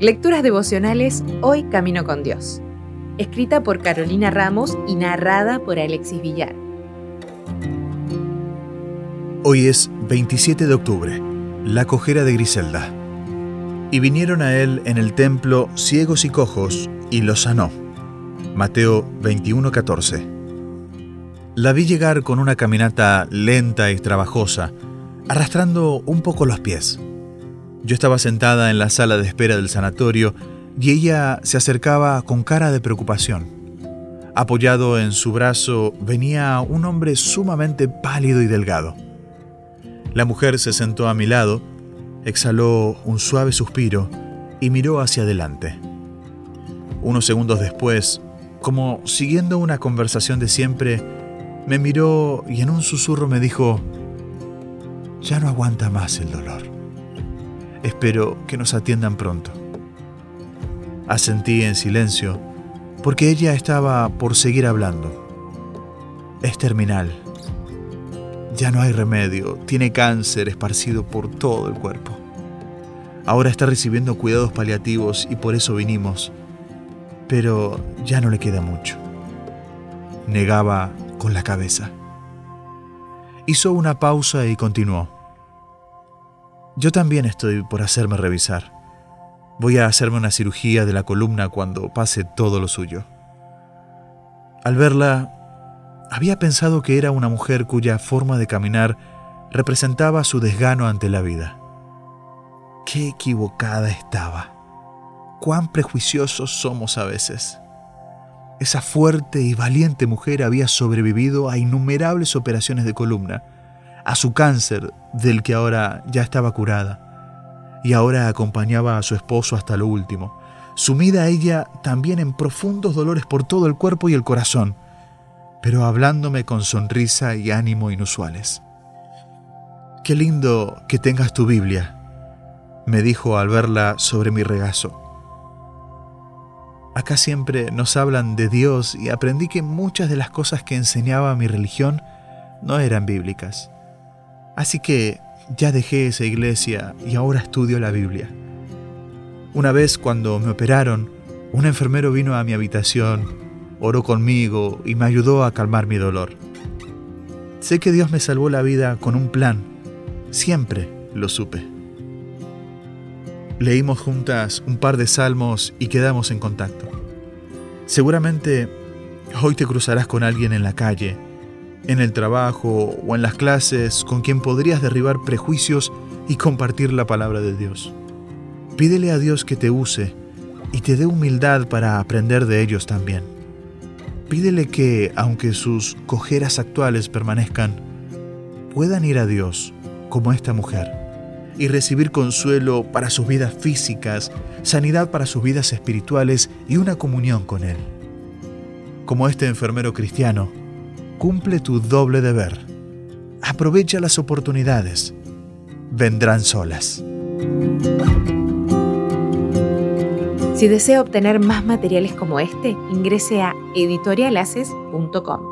Lecturas devocionales Hoy Camino con Dios. Escrita por Carolina Ramos y narrada por Alexis Villar. Hoy es 27 de octubre, la cojera de Griselda. Y vinieron a él en el templo ciegos y cojos, y los sanó. Mateo 21:14. La vi llegar con una caminata lenta y trabajosa, arrastrando un poco los pies. Yo estaba sentada en la sala de espera del sanatorio y ella se acercaba con cara de preocupación. Apoyado en su brazo venía un hombre sumamente pálido y delgado. La mujer se sentó a mi lado, exhaló un suave suspiro y miró hacia adelante. Unos segundos después, como siguiendo una conversación de siempre, me miró y en un susurro me dijo, ya no aguanta más el dolor. Espero que nos atiendan pronto. Asentí en silencio, porque ella estaba por seguir hablando. Es terminal. Ya no hay remedio, tiene cáncer esparcido por todo el cuerpo. Ahora está recibiendo cuidados paliativos y por eso vinimos, pero ya no le queda mucho. Negaba con la cabeza. Hizo una pausa y continuó. Yo también estoy por hacerme revisar. Voy a hacerme una cirugía de la columna cuando pase todo lo suyo. Al verla, había pensado que era una mujer cuya forma de caminar representaba su desgano ante la vida. Qué equivocada estaba. Cuán prejuiciosos somos a veces. Esa fuerte y valiente mujer había sobrevivido a innumerables operaciones de columna a su cáncer del que ahora ya estaba curada, y ahora acompañaba a su esposo hasta lo último, sumida ella también en profundos dolores por todo el cuerpo y el corazón, pero hablándome con sonrisa y ánimo inusuales. Qué lindo que tengas tu Biblia, me dijo al verla sobre mi regazo. Acá siempre nos hablan de Dios y aprendí que muchas de las cosas que enseñaba mi religión no eran bíblicas. Así que ya dejé esa iglesia y ahora estudio la Biblia. Una vez cuando me operaron, un enfermero vino a mi habitación, oró conmigo y me ayudó a calmar mi dolor. Sé que Dios me salvó la vida con un plan. Siempre lo supe. Leímos juntas un par de salmos y quedamos en contacto. Seguramente hoy te cruzarás con alguien en la calle en el trabajo o en las clases con quien podrías derribar prejuicios y compartir la palabra de Dios. Pídele a Dios que te use y te dé humildad para aprender de ellos también. Pídele que, aunque sus cojeras actuales permanezcan, puedan ir a Dios como esta mujer y recibir consuelo para sus vidas físicas, sanidad para sus vidas espirituales y una comunión con Él. Como este enfermero cristiano, cumple tu doble deber. Aprovecha las oportunidades. Vendrán solas. Si desea obtener más materiales como este, ingrese a editorialaces.com.